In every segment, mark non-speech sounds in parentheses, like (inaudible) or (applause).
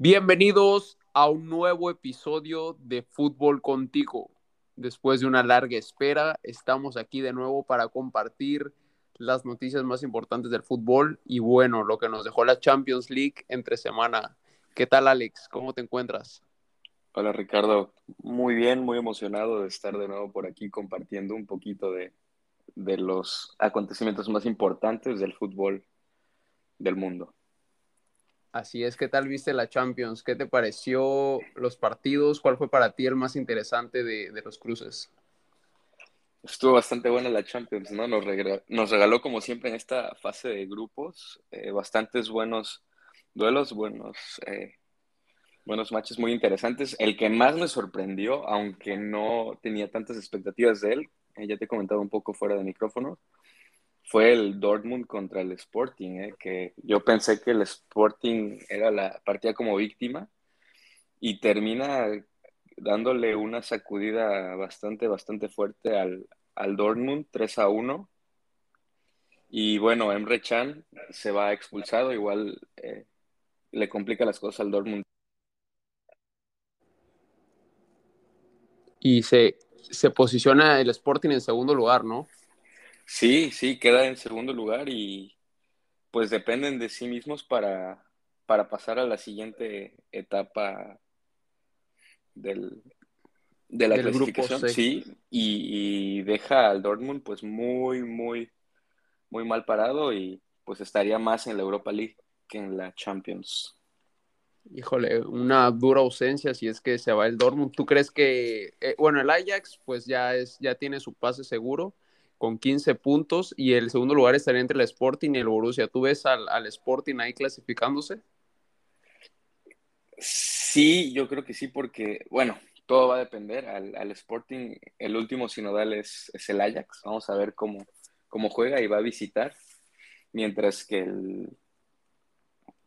Bienvenidos a un nuevo episodio de Fútbol Contigo. Después de una larga espera, estamos aquí de nuevo para compartir las noticias más importantes del fútbol y bueno, lo que nos dejó la Champions League entre semana. ¿Qué tal Alex? ¿Cómo te encuentras? Hola Ricardo, muy bien, muy emocionado de estar de nuevo por aquí compartiendo un poquito de, de los acontecimientos más importantes del fútbol del mundo. Así es, ¿qué tal viste la Champions? ¿Qué te pareció los partidos? ¿Cuál fue para ti el más interesante de, los cruces? Estuvo bastante buena la Champions, ¿no? Nos, regaló, como siempre en esta fase de grupos eh, bastantes buenos duelos, buenos, eh, buenos matches muy interesantes. El que más me sorprendió, aunque no tenía tantas expectativas de él, eh, ya te he comentado un poco fuera de micrófono, fue el Dortmund contra el Sporting, ¿eh? que yo pensé que el Sporting era la partida como víctima y termina dándole una sacudida bastante, bastante fuerte al, al Dortmund, 3 a 1. Y bueno, Emre Chan se va expulsado, igual eh, le complica las cosas al Dortmund. Y se, se posiciona el Sporting en segundo lugar, ¿no? Sí, sí, queda en segundo lugar y pues dependen de sí mismos para, para pasar a la siguiente etapa del, de la clasificación, sí, y, deja al Dortmund pues muy, muy, muy mal parado y pues estaría más en la Europa League que en la Champions. Híjole, una dura ausencia si es que se va el Dortmund. ¿Tú crees que, eh, bueno, el Ajax pues ya, es, ya tiene su pase seguro? Con 15 puntos y el segundo lugar estaría entre el Sporting y el Borussia. ¿Tú ves al, Sporting ahí clasificándose? Sí, yo creo que sí, porque, bueno, todo va a depender. Al, Sporting, el último sinodal es, es, el Ajax. Vamos a ver cómo, cómo juega y va a visitar. Mientras que el,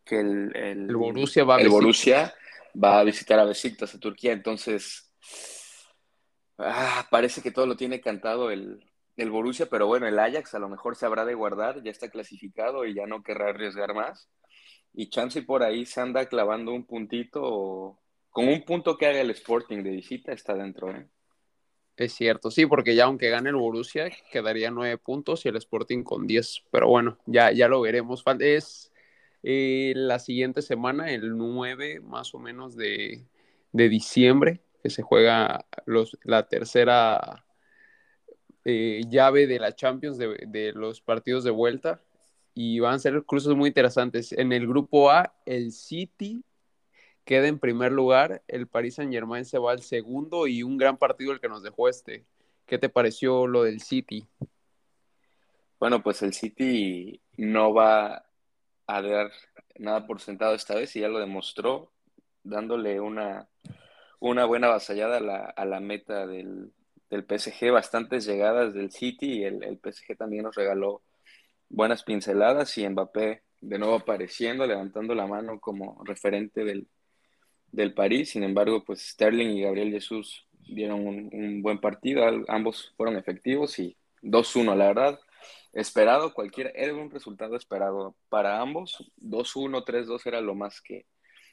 que el, el, Borussia, va a, el Borussia va a visitar a Besiktas, a Turquía. Entonces, ah, parece que todo lo tiene cantado el, el Borussia, pero bueno, el Ajax a lo mejor se habrá de guardar, ya está clasificado y ya no querrá arriesgar más. Y Chance por ahí se anda clavando un puntito, con un punto que haga el Sporting de visita, está dentro. ¿eh? Es cierto, sí, porque ya aunque gane el Borussia, quedaría nueve puntos y el Sporting con diez. Pero bueno, ya, ya lo veremos. Es eh, la siguiente semana, el 9 más o menos de, de diciembre, que se juega los, la tercera eh, llave de la Champions de, los partidos de vuelta y van a ser cruces muy interesantes. En el grupo A, el City queda en primer lugar, el Paris Saint Germain se va al segundo y un gran partido el que nos dejó este. ¿Qué te pareció lo del City? Bueno, pues el City no va a dar nada por sentado esta vez y ya lo demostró dándole una, una buena avasallada a la meta del, del PSG, bastantes llegadas del City y el, PSG también nos regaló buenas pinceladas y Mbappé de nuevo apareciendo, levantando la mano como referente del, del París. Sin embargo, pues Sterling y Gabriel Jesús dieron un, buen partido, ambos fueron efectivos y 2-1, la verdad. Esperado, cualquier, era un resultado esperado para ambos. 2-1, 3-2 era lo más que,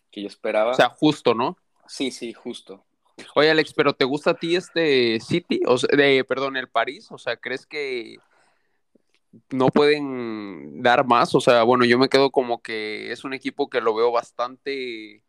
que yo esperaba. O sea, justo, ¿no? Sí, sí, justo. Oye, Alex, ¿pero te gusta a ti este City? O de, perdón, el París. O sea, ¿crees que no pueden dar más? O sea, bueno, yo me quedo como que es un equipo que lo veo bastante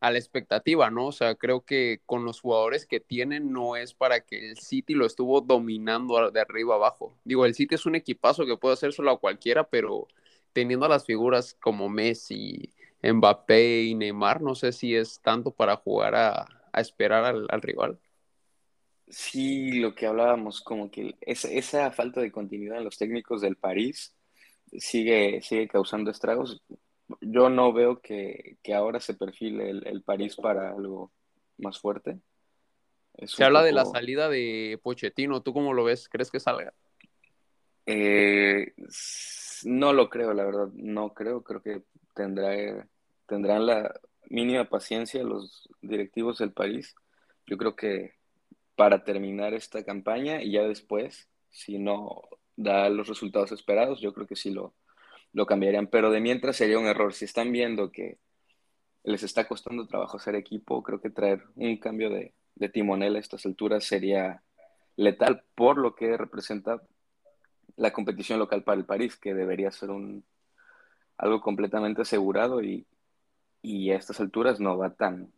a la expectativa, ¿no? O sea, creo que con los jugadores que tienen no es para que el City lo estuvo dominando de arriba abajo. Digo, el City es un equipazo que puede hacer solo a cualquiera, pero teniendo las figuras como Messi, Mbappé y Neymar, no sé si es tanto para jugar a, a esperar al, rival. Sí, lo que hablábamos, como que esa, falta de continuidad en los técnicos del París sigue, sigue causando estragos. Yo no veo que, ahora se perfile el, París para algo más fuerte. se habla de la salida de Pochettino, ¿tú cómo lo ves? ¿Crees que salga? Eh, no lo creo, la verdad, no creo, creo que tendrá, tendrán la, mínima paciencia los directivos del país. Yo creo que para terminar esta campaña y ya después, si no da los resultados esperados, yo creo que sí lo, lo cambiarían. Pero de mientras sería un error. Si están viendo que, les está costando trabajo hacer equipo. Creo que traer un cambio de, de timonel a estas alturas sería letal por lo que representa la competición local para el París, que debería ser un algo completamente asegurado y, y a estas alturas no va tan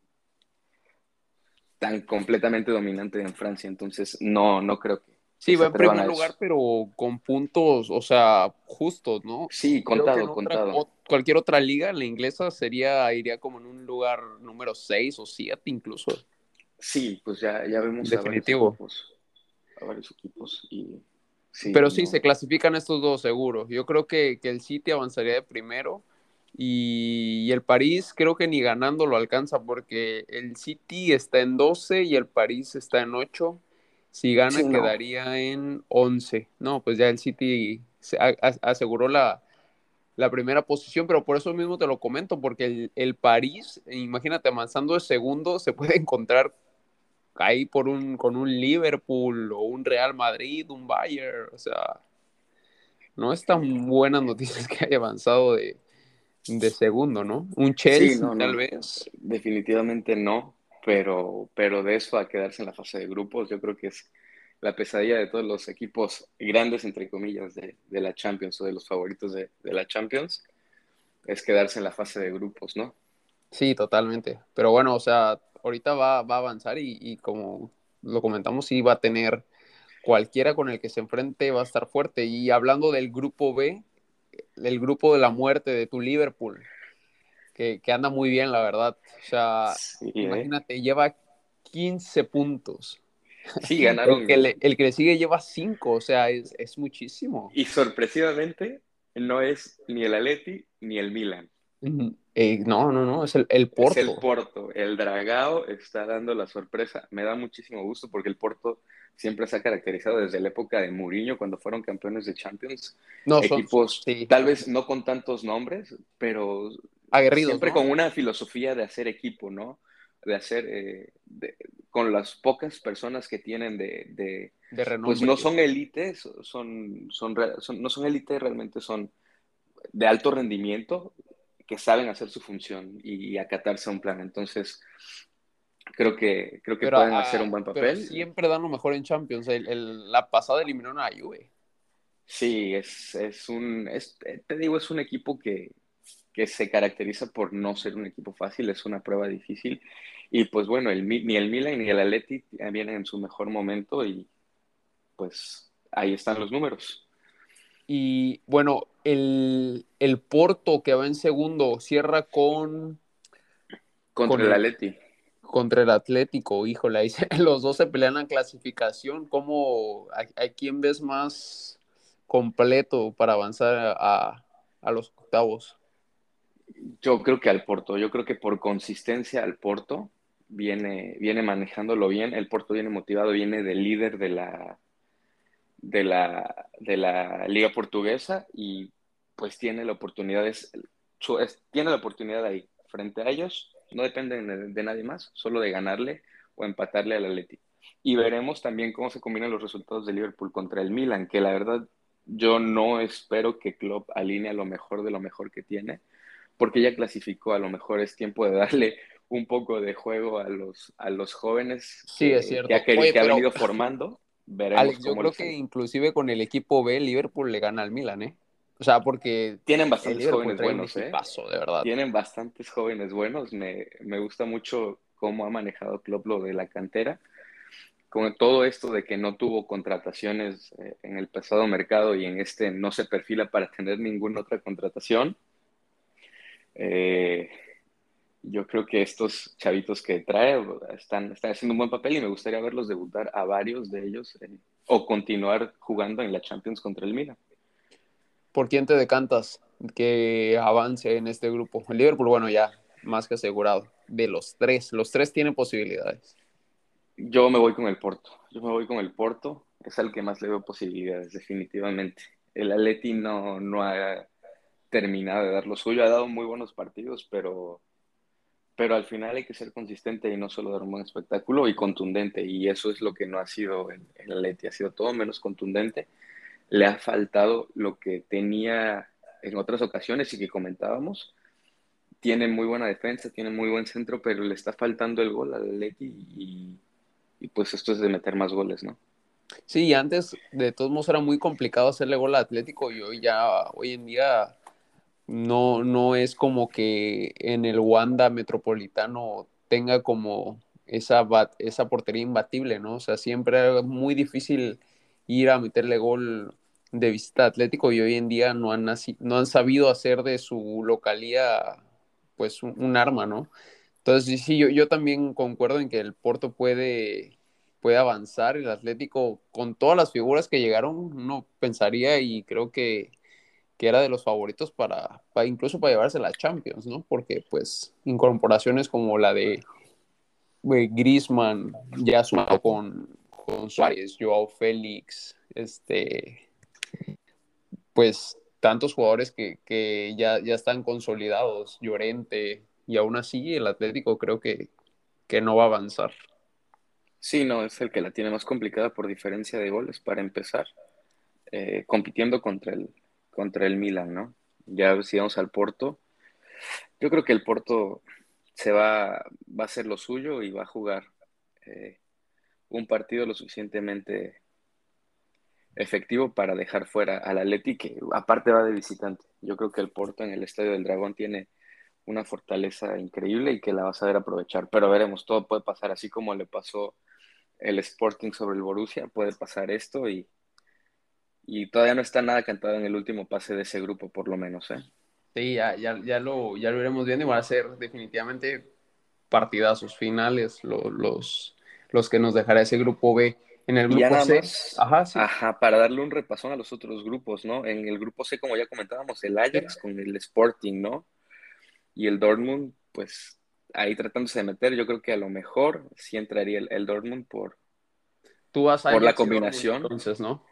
tan completamente dominante en Francia, entonces no no creo que Sí, va en primer lugar, pero con puntos, o sea, justos, ¿no? Sí, contado, contado. cualquier otra liga, la inglesa, sería, iría como en un lugar número 6 o 7 incluso. Sí, pues ya, ya vemos Definitivo. a varios equipos, y pero sí, se clasifican estos dos seguros. Yo creo que, el City avanzaría de primero y, el París creo que ni ganando lo alcanza porque el City está en 12 y el París está en 8. Si gana quedaría en 11. No, pues ya el City aseguró la, primera posición, pero por eso mismo te lo comento, porque el, el París, imagínate, avanzando de segundo, se puede (laughs) encontrar ahí por un, con un Liverpool o un Real Madrid, un Bayern, o sea, no es tan buenas noticias que haya avanzado de, segundo, ¿no? Un Chelsea, tal vez. Definitivamente no, pero, pero de eso a quedarse en la fase de grupos, yo creo que es la pesadilla de todos los equipos grandes, entre comillas, de, la Champions o de los favoritos de, de, la Champions, es quedarse en la fase de grupos, ¿no? Sí, totalmente. Pero bueno, o sea, ahorita va, va a avanzar y, como lo comentamos, sí va a tener cualquiera con el que se enfrente va a estar fuerte. Y hablando del grupo B, el grupo de la muerte de tu Liverpool, que, anda muy bien, la verdad. O sea, ¿eh? imagínate, lleva 15 puntos. (laughs) Sí, ganaron. El que, le, el que le sigue lleva 5, o sea, es, es, muchísimo. Y sorpresivamente no es ni el Atleti ni el Milan. Eh, no, no, no, es el, el, Porto. Es el Porto. El Dragao está dando la sorpresa. Me da muchísimo gusto porque el Porto siempre se ha caracterizado desde la época de Mourinho, cuando fueron campeones de Champions. No, Equipos, tal vez no con tantos nombres, pero aguerridos. Siempre con una filosofía de hacer equipo, ¿no? De hacer, eh, con las pocas personas que tienen de, de, Pues no son élites, son, son, son, no son élites, realmente son de alto rendimiento, que saben hacer su función y, acatarse a un plan. Entonces, creo que, creo que pueden hacer un buen papel. siempre dan lo mejor en Champions. la pasada eliminaron a Juve. Sí, es, es un, te digo, es un equipo que, que se caracteriza por no ser un equipo fácil, es una prueba difícil. Y pues bueno, el, ni el Milan ni el Atleti vienen en su mejor momento y pues ahí están los números. Y bueno, el, Porto que va en segundo cierra con. Contra el Atleti. Contra el Atlético, híjole, (laughs) los dos se pelean en clasificación. ¿Cómo, a, quién ves más completo para avanzar a, los octavos? Yo creo que al Porto, yo creo que por consistencia al Porto viene, viene manejándolo bien, el Porto viene motivado, viene del líder de la, de la, de la liga portuguesa y pues tiene la oportunidad, tiene la oportunidad ahí frente a ellos, no dependen de, nadie más, solo de ganarle o empatarle al Atleti. Y veremos también cómo se combinan los resultados de Liverpool contra el Milan, que la verdad yo no espero que Klopp alinee lo mejor de lo mejor que tiene, porque ya clasificó, a lo mejor es tiempo de darle (laughs) un poco de juego a los, a los jóvenes sí, es cierto. que, ha, ha venido formando Alex, yo creo que inclusive con el equipo B, Liverpool le gana al Milan, ¿eh? O sea, porque... Tienen bastantes jóvenes buenos, ¿eh? Paso, de verdad. Tienen bastantes jóvenes buenos. Me, me gusta mucho cómo ha manejado Klopp lo de la cantera. Con todo esto de que no tuvo contrataciones eh, en el pasado mercado y en este no se perfila para tener ninguna otra contratación. Eh, yo creo que estos chavitos que trae están, están haciendo un buen papel y me gustaría verlos debutar a varios de ellos o continuar jugando en la Champions contra el Milan. ¿Por quién te decantas que avance en este grupo? El Liverpool, bueno, ya más que asegurado. De los tres, los tres tienen posibilidades. Yo me voy con el Porto. Yo me voy con el Porto. Es el que más le veo posibilidades, definitivamente. El Atleti no, no ha terminado de dar lo suyo. Ha dado muy buenos partidos, pero pero al final hay que ser consistente y no solo dar un buen espectáculo y contundente, y eso es lo que no ha sido el, el Atleti, ha sido todo menos contundente. Le ha faltado lo que tenía en otras ocasiones y que comentábamos. tiene muy buena defensa, tiene muy buen centro, pero le está faltando el gol al Atleti y, y pues esto es de meter más goles, ¿no? Sí, antes de todos modos era muy complicado hacerle gol al Atlético y hoy ya, hoy en día no, no es como que en el Wanda Metropolitano tenga como esa, esa portería imbatible, ¿no? O sea, siempre era muy difícil ir a meterle gol de visita Atlético y hoy en día no han, no han sabido hacer de su localía pues un, arma, ¿no? Entonces sí, yo, yo también concuerdo en que el Porto puede, puede avanzar, el Atlético con todas las figuras que llegaron, uno pensaría y creo que, que era de los favoritos para, incluso para llevarse la Champions, ¿no? Porque pues incorporaciones como la de Grisman ya sumado con, con Suárez, Joao Félix, este, pues tantos jugadores que, ya, ya, están consolidados, Llorente, y aún así el Atlético creo que, que, no va a avanzar. Sí, no, es el que la tiene más complicada por diferencia de goles para empezar, eh, compitiendo contra el, contra el Milan, ¿no? Ya si vamos al Porto, yo creo que el Porto se va, va a hacer lo suyo y va a jugar eh, un partido lo suficientemente efectivo para dejar fuera al Atleti, que aparte va de visitante. Yo creo que el Porto en el Estadio del Dragón tiene una fortaleza increíble y que la va a saber aprovechar. Pero veremos, todo puede pasar, así como le pasó el Sporting sobre el Borussia, puede pasar esto y, y todavía no está nada cantado en el último pase de ese grupo, por lo menos. ¿eh? Sí, ya, ya, ya, lo, ya lo iremos viendo y van a ser definitivamente partidazos finales los, los que nos dejará ese grupo B. En el grupo C, ajá, sí. ajá, para darle un repasón a los otros grupos, ¿no? En el grupo C, como ya comentábamos, el Ajax con el Sporting, ¿no? Y el Dortmund, pues ahí tratándose de meter, yo creo que a lo mejor sí entraría el, Dortmund por, Tú vas por la combinación. entonces, ¿no?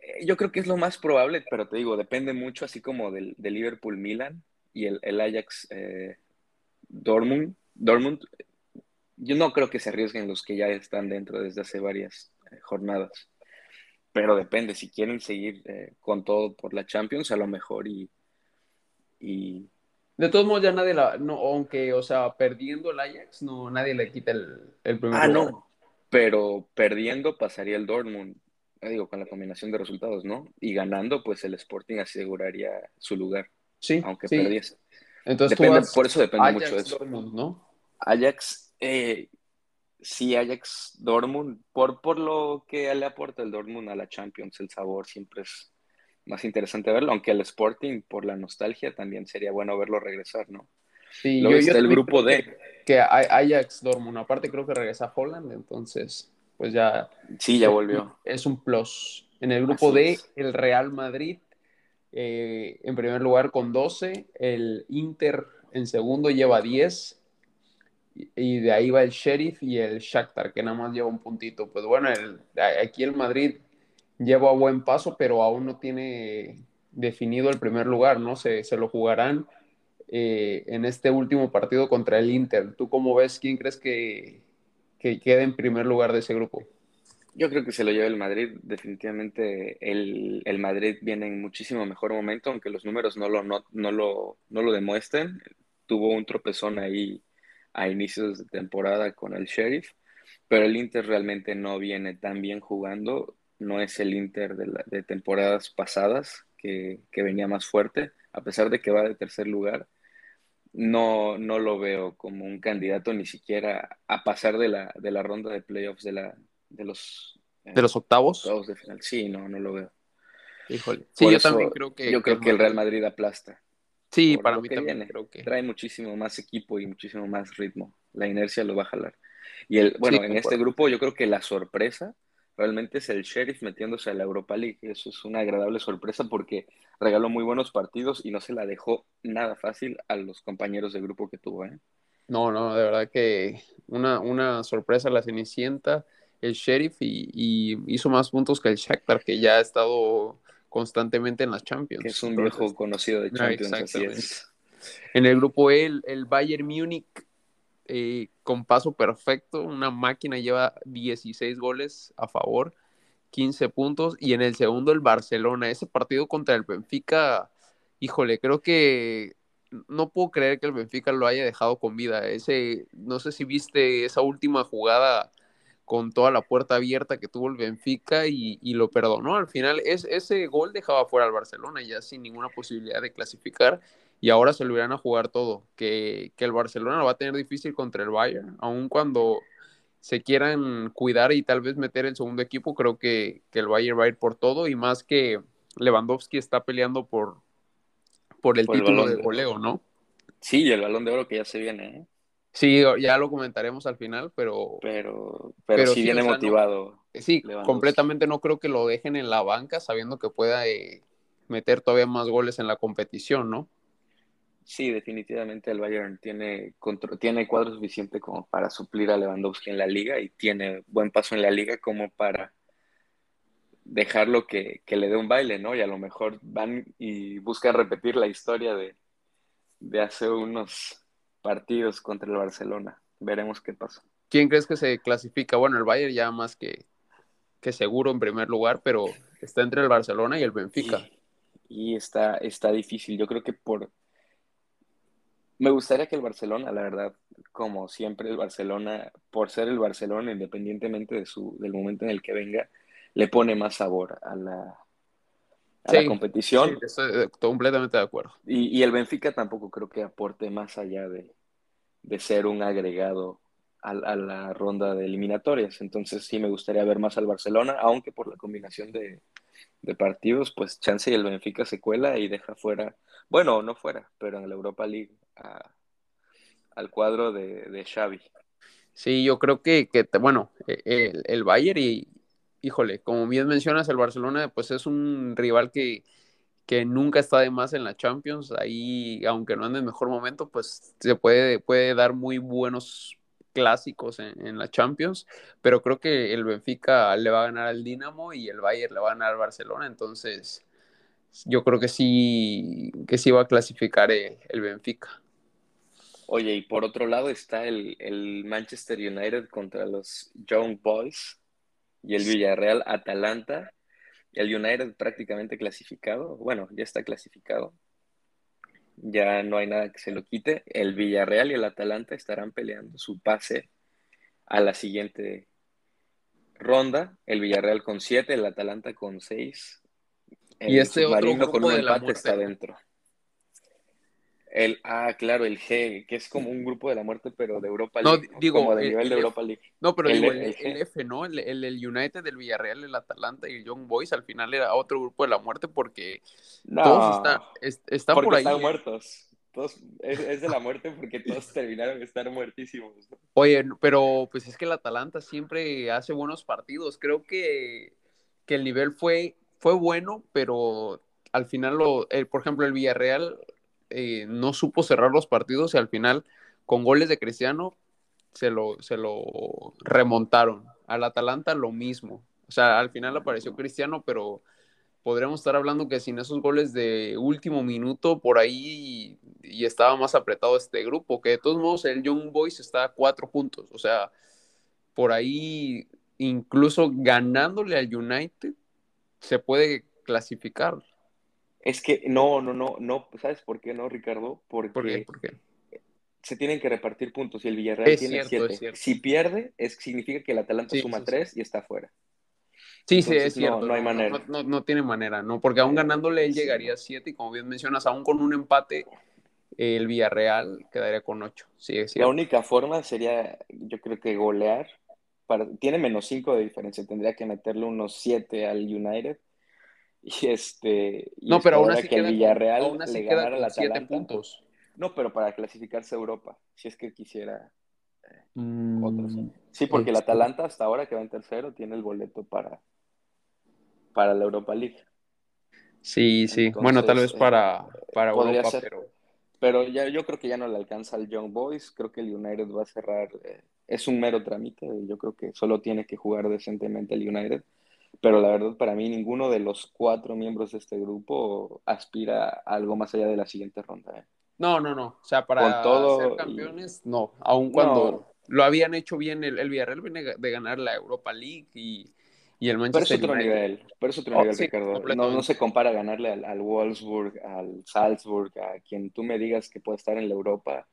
Eh, yo creo que es lo más probable, pero te digo, depende mucho, así como del, Liverpool-Milan y el, Ajax eh, Dortmund. Dortmund yo no creo que se arriesguen los que ya están dentro desde hace varias eh, jornadas. Pero depende, si quieren seguir eh, con todo por la Champions, a lo mejor y, y... De todos modos, ya nadie la. No, aunque, o sea, perdiendo el Ajax, no, nadie le quita el, el primer Ah, no. Pero perdiendo pasaría el Dortmund, digo, con la combinación de resultados, ¿no? Y ganando, pues el Sporting aseguraría su lugar. Sí. Aunque perdiese. Entonces, por eso depende mucho de eso. Dortmund, ¿no? Ajax eh, sí, Ajax Dortmund, por, por lo que le aporta el Dortmund a la Champions, el sabor siempre es más interesante verlo, aunque el Sporting, por la nostalgia, también sería bueno verlo regresar, ¿no? Sí, yo, está el grupo D. Que, Ajax Dortmund, aparte creo que regresa a Holland, entonces, pues ya. Sí, ya volvió. Es un plus. En el grupo D, el Real Madrid, eh, en primer lugar con 12, el Inter en segundo lleva 10, y de ahí va el Sheriff y el Shakhtar, que nada más lleva un puntito. Pues bueno, aquí el Madrid lleva buen paso, pero aún no tiene definido el primer lugar, ¿no? Se, se lo jugarán eh, en este último partido contra el Inter. ¿Tú cómo ves? ¿Quién crees que, que quede en primer lugar de ese grupo? Yo creo que se lo lleva el Madrid. Definitivamente el, el Madrid viene en muchísimo mejor momento, aunque los números no lo, no, no lo, no lo demuestren. Tuvo un tropezón ahí a inicios de temporada con el Sheriff, pero el Inter realmente no viene tan bien jugando, no es el Inter de, temporadas pasadas que, venía más fuerte, a pesar de que va de tercer lugar, no, no lo veo como un candidato ni siquiera a pasar de la, de la ronda de playoffs de, la, de los... Eh, ¿De los octavos? de final. Sí, no, no lo veo. Híjole. Sí, yo también creo que... Yo creo que el Real Madrid aplasta. Sí, para mí también creo que trae muchísimo más equipo y muchísimo más ritmo. La inercia lo va a jalar. Y el, bueno, en este grupo yo creo que la sorpresa realmente es el Sheriff metiéndose a la Europa League. Eso es una agradable sorpresa porque regaló muy buenos partidos y no se la dejó nada fácil a los compañeros de grupo que tuvo. ¿eh? No, no, de verdad que una, una sorpresa la Cenicienta, el Sheriff y, y hizo más puntos que el Shakhtar, que ya ha estado constantemente en las Champions. es un viejo conocido de Champions, En el grupo E, el, Bayern Múnich eh, con paso perfecto, una máquina lleva 16 goles a favor, 15 puntos, y en el segundo el Barcelona, ese partido contra el Benfica, híjole, creo que no puedo creer que el Benfica lo haya dejado con vida. Ese, no sé si viste esa última jugada con toda la puerta abierta que tuvo el Benfica y, lo perdonó. Al final, es, ese gol dejaba fuera al Barcelona ya sin ninguna posibilidad de clasificar y ahora se lo irán a jugar todo. Que, que el Barcelona lo va a tener difícil contra el Bayern, aun cuando se quieran cuidar y tal vez meter el segundo equipo, creo que, que el Bayern va a ir por todo y más que Lewandowski está peleando por, por el título de goleo, ¿no? Sí, y el balón de oro que ya se viene, ¿eh? Sí, ya lo comentaremos al final, pero. Pero, pero, sí viene motivado. sí, completamente no creo que lo dejen en la banca sabiendo que pueda eh, meter todavía más goles en la competición, ¿no? Sí, definitivamente el Bayern tiene, tiene cuadro suficiente como para suplir a Lewandowski en la liga y tiene buen paso en la liga como para dejarlo que, que le dé un baile, ¿no? Y a lo mejor van y buscan repetir la historia de, de hace unos partidos contra el Barcelona. Veremos qué pasa. ¿Quién crees que se clasifica? Bueno, el Bayern ya más que, que seguro en primer lugar, pero está entre el Barcelona y el Benfica. Y, está, está difícil. Yo creo que por... Me gustaría que el Barcelona, la verdad, como siempre el Barcelona, por ser el Barcelona, independientemente de su, del momento en el que venga, le pone más sabor a la, a la competición. Sí, estoy completamente de acuerdo. Y, y, el Benfica tampoco creo que aporte más allá de, de ser un agregado a, la ronda de eliminatorias. Entonces sí me gustaría ver más al Barcelona, aunque por la combinación de, partidos, pues Chance y el Benfica se cuela y deja fuera, bueno, no fuera, pero en la Europa League al cuadro de, de, Xavi. Sí, yo creo que, que bueno, e, el, el Bayern y, híjole, como bien mencionas, el Barcelona, pues es un rival que, que nunca está de más en la Champions. Ahí, aunque no ande en mejor momento, pues se puede, puede dar muy buenos clásicos en, la Champions, pero creo que el Benfica le va a ganar al Dinamo y el Bayern le va a ganar al Barcelona, entonces yo creo que sí, que sí va a clasificar el, Benfica. Oye, y por otro lado está el, el Manchester United contra los Young Boys y el Villarreal Atalanta el United prácticamente clasificado, bueno, ya está clasificado. Ya no hay nada que se lo quite. El Villarreal y el Atalanta estarán peleando su pase a la siguiente ronda. El Villarreal con 7, el Atalanta con 6. Y este otro grupo con un empate está dentro. El, ah, claro, el G, que es como un grupo de la muerte, pero de Europa League. No, digo, como de nivel de Europa League. No, pero el, digo, el, F, ¿no? El, el, United, el Villarreal, el Atalanta y el Young Boys al final era otro grupo de la muerte porque todos están por ahí. Están muertos. Todos, es, de la muerte porque todos (laughs) terminaron de estar muertísimos. Oye, pero pues es que el Atalanta siempre hace buenos partidos. Creo que, que el nivel fue, fue bueno, pero al final, lo, por ejemplo, el Villarreal eh, no supo cerrar los partidos y al final, con goles de Cristiano, se lo, se lo remontaron. Al Atalanta lo mismo. O sea, al final apareció Cristiano, pero podríamos estar hablando que sin esos goles de último minuto por ahí y, estaba más apretado este grupo, que de todos modos el Young Boys está a cuatro puntos. O sea, por ahí incluso ganándole al United se puede clasificar. Es que no, no, no, no, ¿sabes por qué no, Ricardo? Porque ¿Por qué? se tienen que repartir puntos y el Villarreal tiene siete. Si pierde, es, significa que el Atalanta suma tres y está fuera. Sí, sí, es cierto. No, hay manera. No, tiene manera, ¿no? Porque aún ganándole él llegaría a siete y como bien mencionas, aún con un empate, el Villarreal quedaría con ocho. Sí, es La única forma sería, yo creo que golear. Para, tiene menos cinco de diferencia, tendría que meterle unos siete al United y este. no, pero aún así que el Villarreal aún así le ganara la siete puntos. No, pero para clasificarse a Europa, si es que quisiera eh, mm, Sí, porque el este. Atalanta hasta ahora que va en tercero tiene el boleto para, para la Europa League. Sí, sí. bueno, tal vez para, eh, para Europa, pero... Pero ya, yo creo que ya no le alcanza al Young Boys. Creo que el United va a cerrar. Eh, es un mero trámite. Yo creo que solo tiene que jugar decentemente el United pero la verdad para mí ninguno de los cuatro miembros de este grupo aspira a algo más allá de la siguiente ronda. ¿eh? No, no, no. O sea, para ser campeones, no. Aun cuando lo habían hecho bien, el, el, Villarreal viene de ganar la Europa League y Y el Pero es Manchester otro United. nivel, pero es otro Oh, nivel, sí, Ricardo. No, no se compara ganarle al, al Wolfsburg, al Salzburg, a quien tú me digas que puede estar en la Europa,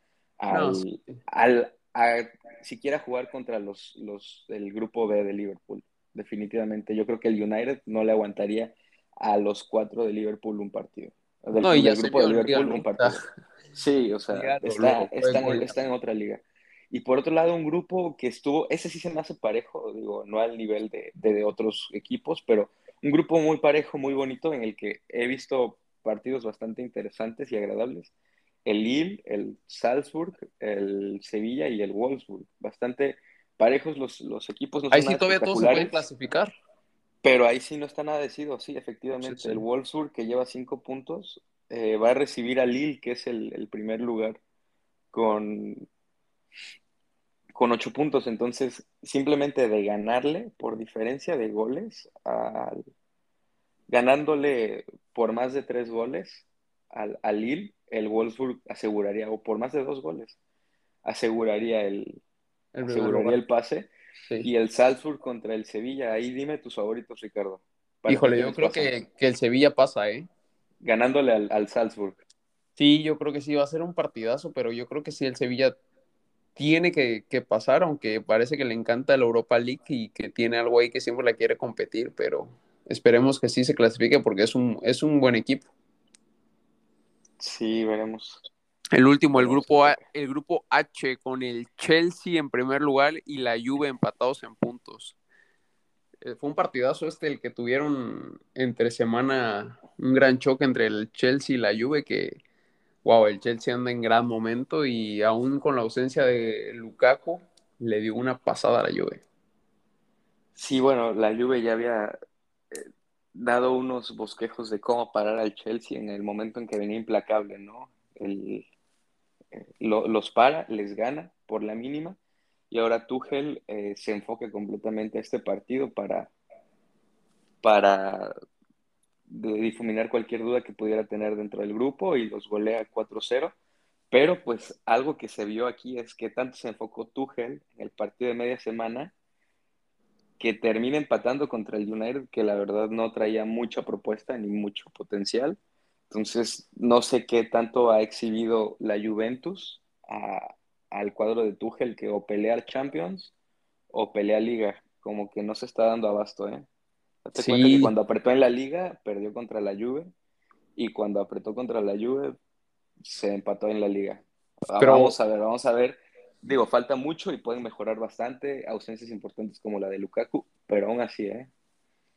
No, al, sí. al a siquiera jugar contra los, los del grupo B de Liverpool. Definitivamente. Yo creo que el United no le aguantaría a los cuatro de Liverpool un partido. Del, No, y ya del grupo de Liverpool un partido. Sí, o sea, está, está, en, está en otra liga. Y por otro lado, un grupo que estuvo, ese sí se me hace parejo, digo, no al nivel de, de, de otros equipos, pero un grupo muy parejo, muy bonito, en el que he visto partidos bastante interesantes y agradables. El Lille, el Salzburg, el Sevilla y el Wolfsburg. Bastante parejos los, los equipos, no Ahí son sí todavía todos se pueden clasificar. pero ahí sí no está nada decidido, sí, efectivamente. Sí, sí. El Wolfsburg, que lleva cinco puntos, eh, va a recibir a Lille, que es el, el primer lugar, con, con ocho puntos. Entonces, simplemente de ganarle por diferencia de goles, al, ganándole por más de tres goles al, al Lille, el Wolfsburg aseguraría, o por más de dos goles, aseguraría el, El aseguraría el pase. Sí. Y el Salzburg contra el Sevilla. Ahí dime tus favoritos, Ricardo. ¿Para Híjole, yo creo que, que el Sevilla pasa, ¿eh? Ganándole al, al Salzburg. Sí, yo creo que sí va a ser un partidazo, pero yo creo que sí el Sevilla tiene que, que pasar, aunque parece que le encanta la Europa League y que tiene algo ahí que siempre la quiere competir, pero esperemos que sí se clasifique porque es un, es un buen equipo. Sí, veremos. El último, el grupo, A- el grupo H con el Chelsea en primer lugar y la Juve empatados en puntos. Eh, Fue un partidazo este el que tuvieron entre semana, un gran choque entre el Chelsea y la Juve que, wow, el Chelsea anda en gran momento y aún con la ausencia de Lukaku le dio una pasada a la Juve. Sí, bueno, la Juve ya había eh, dado unos bosquejos de cómo parar al Chelsea en el momento en que venía implacable, ¿no? El, lo- los para, les gana por la mínima y ahora Tuchel eh, se enfoca completamente a este partido para, para difuminar cualquier duda que pudiera tener dentro del grupo y los golea 4-0. Pero pues algo que se vio aquí es que tanto se enfocó Tuchel en el partido de media semana que termina empatando contra el United, que la verdad no traía mucha propuesta ni mucho potencial. Entonces, no sé qué tanto ha exhibido la Juventus a- al cuadro de Tuchel, que o pelea Champions o pelea Liga, como que no se está dando abasto, ¿eh? Date Sí. cuenta que cuando apretó en la Liga, perdió contra la Juve, y cuando apretó contra la Juve, se empató en la Liga. Ah, Pero- Vamos a ver, vamos a ver. Digo, falta mucho y pueden mejorar bastante, ausencias importantes como la de Lukaku, pero aún así, ¿eh?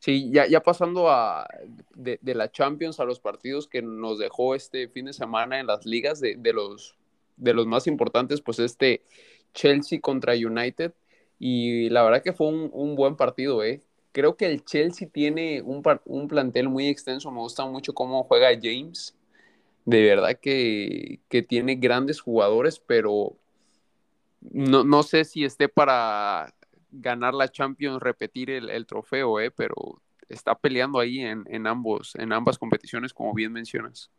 Sí, ya, ya pasando a, de, de la Champions a los partidos que nos dejó este fin de semana en las ligas de, de los, de los más importantes, pues este Chelsea contra United. Y la verdad que fue un, un buen partido, ¿eh? Creo que el Chelsea tiene un, un plantel muy extenso. Me gusta mucho cómo juega James. De verdad que, que tiene grandes jugadores, pero no, no sé si esté para ganar la Champions, repetir el, trofeo, ¿eh? pero está peleando ahí en, en, ambos, en ambas competiciones, como bien mencionas.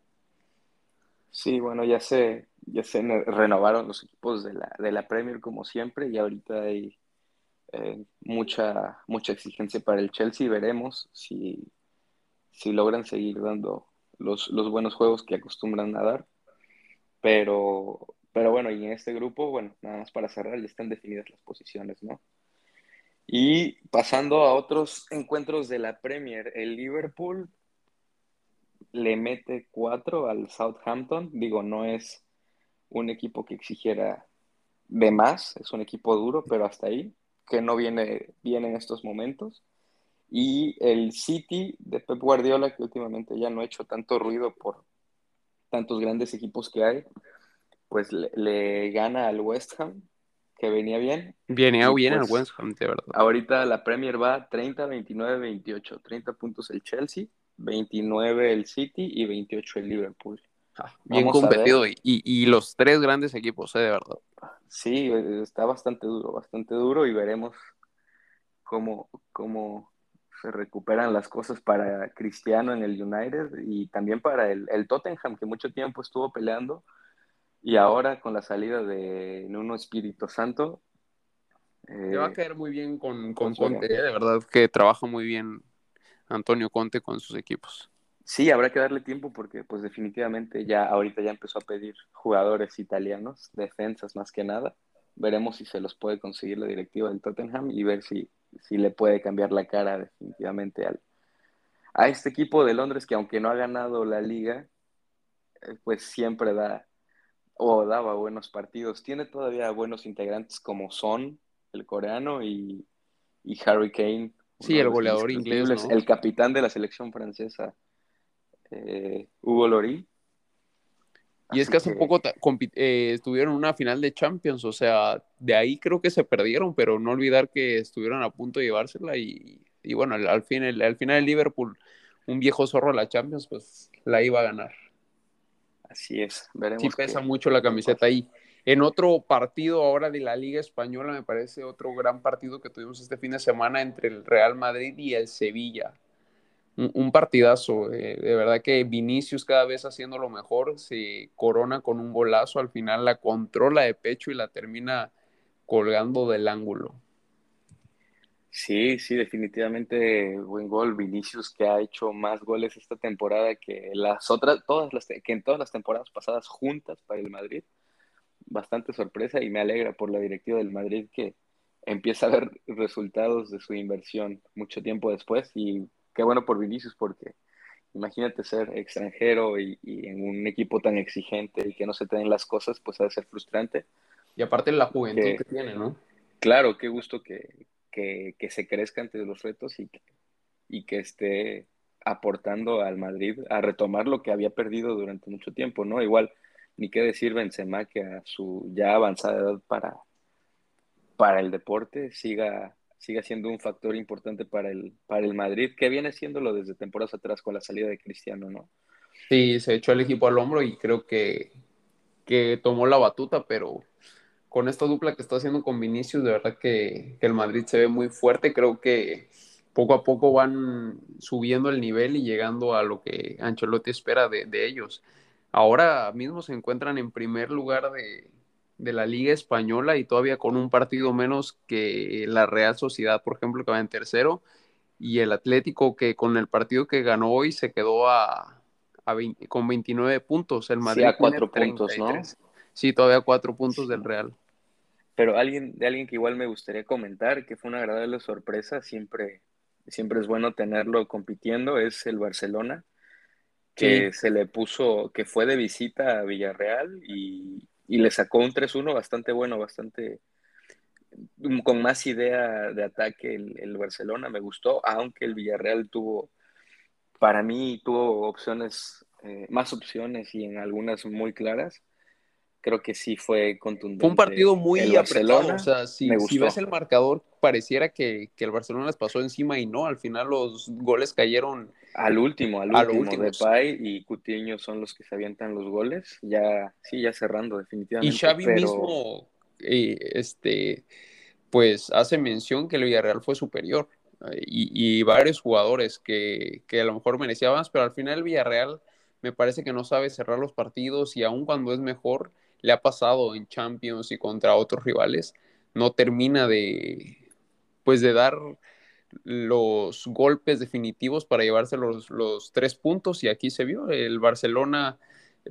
Sí, bueno, ya se, ya se renovaron los equipos de la, de la Premier como siempre y ahorita hay eh, mucha, mucha exigencia para el Chelsea. Veremos si, si logran seguir dando los, los buenos juegos que acostumbran a dar. Pero, pero bueno, y en este grupo, bueno, nada más para cerrar, ya están definidas las posiciones, ¿no? Y pasando a otros encuentros de la Premier, el Liverpool le mete cuatro al Southampton. Digo, no es un equipo que exigiera de más, es un equipo duro, pero hasta ahí, que no viene bien en estos momentos. Y el City de Pep Guardiola, que últimamente ya no ha hecho tanto ruido por tantos grandes equipos que hay, pues le, le gana al West Ham, que venía bien. Viene Y bien pues, el West Ham, de verdad. Ahorita la Premier va 30, 29, 28. 30 puntos el Chelsea, 29 el City y 28 el Liverpool. Ah, bien competido y, y, y los tres grandes equipos, eh, de verdad. Sí, está bastante duro, bastante duro y veremos cómo, cómo se recuperan las cosas para Cristiano en el United y también para el, el Tottenham, que mucho tiempo estuvo peleando y ahora con la salida de Nuno Espíritu Santo Le va a caer muy bien con, con Conte, ¿eh? de verdad que trabaja muy bien Antonio Conte con sus equipos. Sí, habrá que darle tiempo porque pues definitivamente ya ahorita ya empezó a pedir jugadores italianos, defensas más que nada. Veremos si se los puede conseguir la directiva del Tottenham y ver si, si le puede cambiar la cara definitivamente al, a este equipo de Londres que aunque no ha ganado la liga, eh, pues siempre da o daba buenos partidos. Tiene todavía buenos integrantes como Son, el coreano, y, y Harry Kane. Sí, el goleador inglés. El capitán de la selección francesa, eh, Hugo Lori. Y es que hace poco eh, estuvieron en una final de Champions, o sea, de ahí creo que se perdieron, pero no olvidar que estuvieron a punto de llevársela y, bueno, al, fin, al final el Liverpool, un viejo zorro de la Champions, pues la iba a ganar. Así es, veremos. Sí pesa mucho la camiseta ahí. En otro partido ahora de la Liga Española, me parece otro gran partido que tuvimos este fin de semana entre el Real Madrid y el Sevilla un, partidazo. Eh, de verdad que Vinicius cada vez haciendo lo mejor, se corona con un golazo, al final la controla de pecho y la termina colgando del ángulo. Sí, sí, definitivamente buen gol. Vinicius que ha hecho más goles esta temporada que las otras, todas las que en todas las temporadas pasadas juntas para el Madrid. Bastante sorpresa y me alegra por la directiva del Madrid que empieza a ver resultados de su inversión mucho tiempo después y qué bueno por Vinicius porque imagínate ser extranjero y, en un equipo tan exigente y que no se te den las cosas, pues ha de ser frustrante. Y aparte la juventud que, tiene, ¿no? Claro, qué gusto que, se crezca ante los retos y que, y que esté aportando al Madrid a retomar lo que había perdido durante mucho tiempo, ¿no? Igual, ni qué decir Benzema que a su ya avanzada edad para, para el deporte siga siga siendo un factor importante para el, para el Madrid, que viene siéndolo desde temporadas atrás con la salida de Cristiano, ¿no? Sí, se echó el equipo al hombro y creo que, que tomó la batuta, pero con esta dupla que está haciendo con Vinicius, de verdad que, que, el Madrid se ve muy fuerte. Creo que poco a poco van subiendo el nivel y llegando a lo que Ancelotti espera de, de ellos. Ahora mismo se encuentran en primer lugar de, de la Liga Española y todavía con un partido menos que la Real Sociedad, por ejemplo, que va en tercero, y el Atlético que con el partido que ganó hoy se quedó a, con 29 puntos. El Madrid sí, a cuatro puntos, ¿no? Sí, todavía cuatro puntos del Real. Pero alguien, de alguien que igual me gustaría comentar, que fue una agradable sorpresa, siempre, siempre es bueno tenerlo compitiendo, es el Barcelona, que se le puso, que fue de visita a Villarreal y, y le sacó un 3-1 bastante bueno, bastante mm, con más idea de ataque el, Barcelona, me gustó, aunque el Villarreal tuvo, para mí tuvo opciones, eh, más opciones y en algunas muy claras. Creo que sí fue contundente. Fue un partido muy apretado. O sea, si, ves el marcador, pareciera que, que, el Barcelona les pasó encima y no. Al final los goles cayeron al último, al, último, último. Depay y Cutiño son los que se avientan los goles. Ya, sí, ya cerrando definitivamente. Y Xavi mismo, eh, este, pues hace mención que el Villarreal fue superior. Eh, y, varios jugadores que, que, a lo mejor merecían más, pero al final el Villarreal me parece que no sabe cerrar los partidos y aun cuando es mejor, le ha pasado en Champions y contra otros rivales, no termina de, pues de dar los golpes definitivos para llevarse los, los, tres puntos y aquí se vio, el Barcelona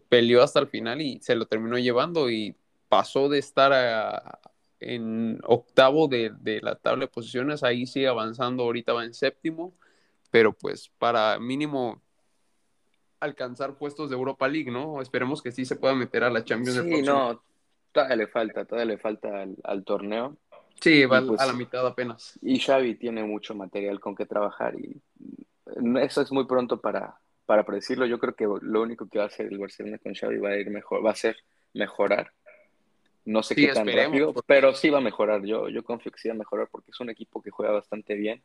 peleó hasta el final y se lo terminó llevando y pasó de estar en octavo de, de, la tabla de posiciones, ahí sigue avanzando, ahorita va en séptimo, pero pues para mínimo alcanzar puestos de Europa League, ¿no? Esperemos que sí se pueda meter a la Champions. Sí, no, todavía le falta, todavía le falta al torneo. Sí, va pues, a la mitad apenas. Y Xavi tiene mucho material con que trabajar y eso es muy pronto para, para predecirlo. Yo creo que lo único que va a hacer el Barcelona con Xavi va a ir mejor, va a ser mejorar. No sé qué tan rápido, pero sí va a mejorar. Yo, yo confío que sí va a mejorar porque es un equipo que juega bastante bien.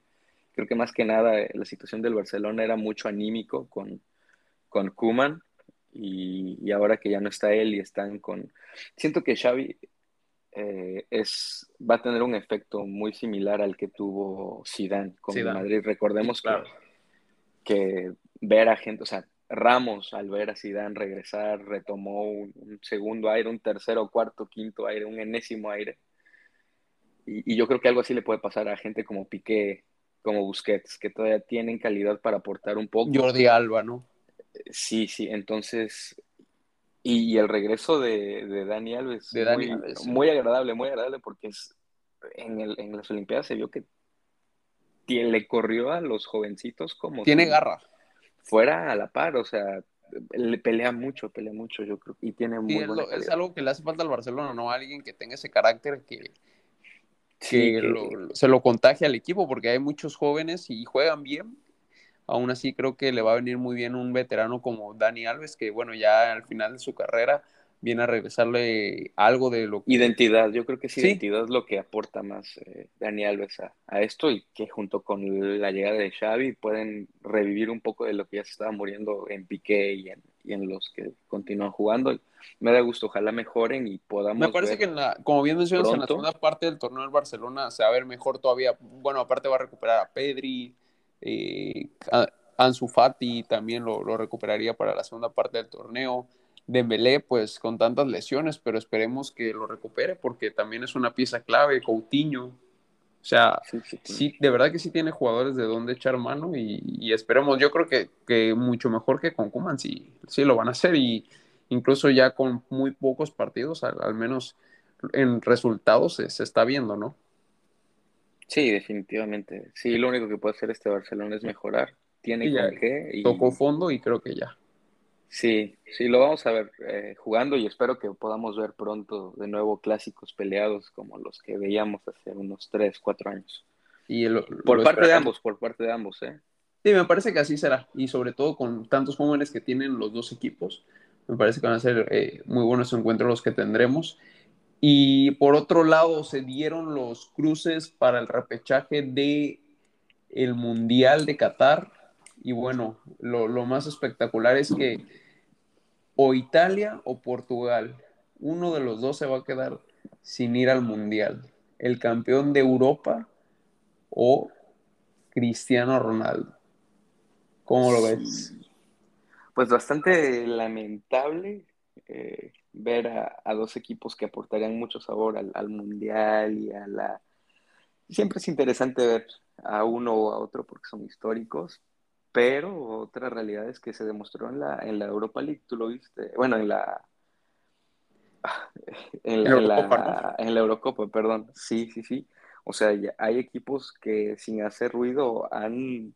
Creo que más que nada eh, la situación del Barcelona era mucho anímico con, con Kuman y, y ahora que ya no está él y están con... Siento que Xavi eh, es, va a tener un efecto muy similar al que tuvo Zidane con Madrid. Recordemos que, que ver a gente, o sea, Ramos al ver a Zidane regresar retomó un, segundo aire, un tercero, cuarto, quinto aire, un enésimo aire. Y, yo creo que algo así le puede pasar a gente como Piqué, como Busquets, que todavía tienen calidad para aportar un poco. Jordi Alba, ¿no? Sí, sí, entonces, y, el regreso de, de Dani Alves, de muy, muy agradable, muy agradable, porque es, en, el, en las Olimpiadas se vio que le corrió a los jovencitos como... Tiene garra. Fuera a la par, o sea, le pelea mucho, pelea mucho, yo creo, y tiene muy es, algo que le hace falta al Barcelona, ¿no? Alguien que tenga ese carácter que, que, se lo contagie al equipo, porque hay muchos jóvenes y juegan bien. Aún así creo que le va a venir muy bien un veterano como Dani Alves, que bueno, ya al final de su carrera viene a regresarle algo de lo que... Identidad, yo creo que es identidad lo que aporta más eh, Dani Alves a, esto y que junto con la llegada de Xavi pueden revivir un poco de lo que ya se estaba muriendo en Piqué y en, y en los que continúan jugando. Me da gusto, ojalá mejoren y podamos... Me parece que, en la, como bien mencionas, en la segunda parte del torneo del Barcelona se va a ver mejor todavía. Bueno, aparte va a recuperar a Pedri, eh, Ansu Fati también lo, lo recuperaría para la segunda parte del torneo. Dembélé, pues con tantas lesiones, pero esperemos que lo recupere porque también es una pieza clave, Coutinho. O sea, sí, de verdad que sí tiene jugadores de donde echar mano y, esperemos, yo creo que, mucho mejor que con Kuman, sí, sí lo van a hacer y incluso ya con muy pocos partidos, al, menos en resultados se, está viendo, ¿no? Sí, definitivamente. Sí, lo único que puede hacer este Barcelona es mejorar. Tiene con qué. Y... Tocó fondo y creo que ya. Sí, sí, lo vamos a ver eh, jugando y espero que podamos ver pronto de nuevo clásicos peleados como los que veíamos hace unos 3, 4 años. Y por parte de ambos, por parte de ambos, ¿eh? Sí, me parece que así será. Y sobre todo con tantos jóvenes que tienen los dos equipos, me parece que van a ser eh, muy buenos encuentros los que tendremos. Y por otro lado, se dieron los cruces para el repechaje de el Mundial de Qatar. Y bueno, lo, lo más espectacular es que o Italia o Portugal. Uno de los dos se va a quedar sin ir al Mundial. El campeón de Europa o Cristiano Ronaldo. ¿Cómo lo ves? Pues bastante lamentable eh, ver a, dos equipos que aportarían mucho sabor al, al, Mundial y a la... Siempre es interesante ver a uno o a otro porque son históricos, pero otra realidad es que se demostró en la, en la Europa League, tú lo viste, bueno, en la... (laughs) En la, en la, Eurocopa, perdón. Sí, sí, sí. O sea, hay equipos que sin hacer ruido han,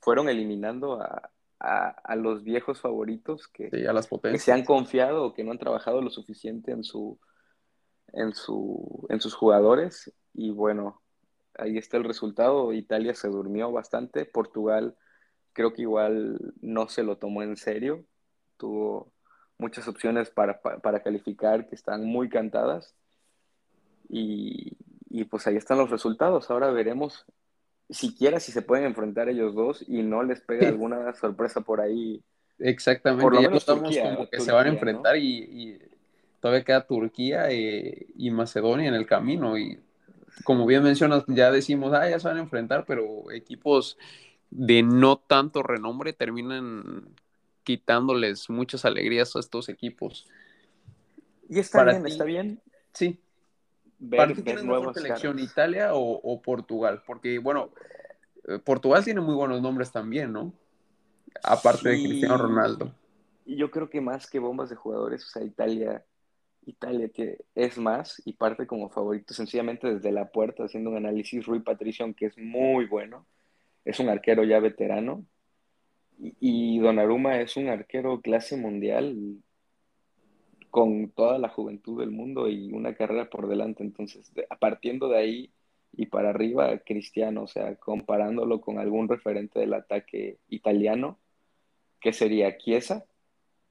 fueron eliminando a, a, los viejos favoritos que, a las que, se han confiado o que no han trabajado lo suficiente en, su, en, su, en sus jugadores. Y bueno, ahí está el resultado. Italia se durmió bastante. Portugal creo que igual no se lo tomó en serio. Tuvo muchas opciones para, calificar que están muy cantadas. Y, pues ahí están los resultados. Ahora veremos siquiera si se pueden enfrentar ellos dos y no les pega alguna sorpresa por ahí. Exactamente, por lo menos estamos como que se van a enfrentar y, todavía queda Turquía eh, y Macedonia en el camino. Y como bien mencionas, ya decimos, ah, ya se van a enfrentar, pero equipos de no tanto renombre terminan quitándoles muchas alegrías a estos equipos. Y está bien, está bien. Sí. ¿Para ti tienes mejor selección, Italia o, Portugal? Porque, bueno, eh, Portugal tiene muy buenos nombres también, ¿no? Aparte de Cristiano Ronaldo. Y yo creo que más que bombas de jugadores, o sea, Italia, Italia que es más y parte como favorito sencillamente desde la puerta, haciendo un análisis Rui Patricio, que es muy bueno es un arquero ya veterano. Y, y Donnarumma es un arquero clase mundial con toda la juventud del mundo y una carrera por delante. Entonces, partiendo de ahí y para arriba, Cristiano, o sea, comparándolo con algún referente del ataque italiano, que sería Chiesa,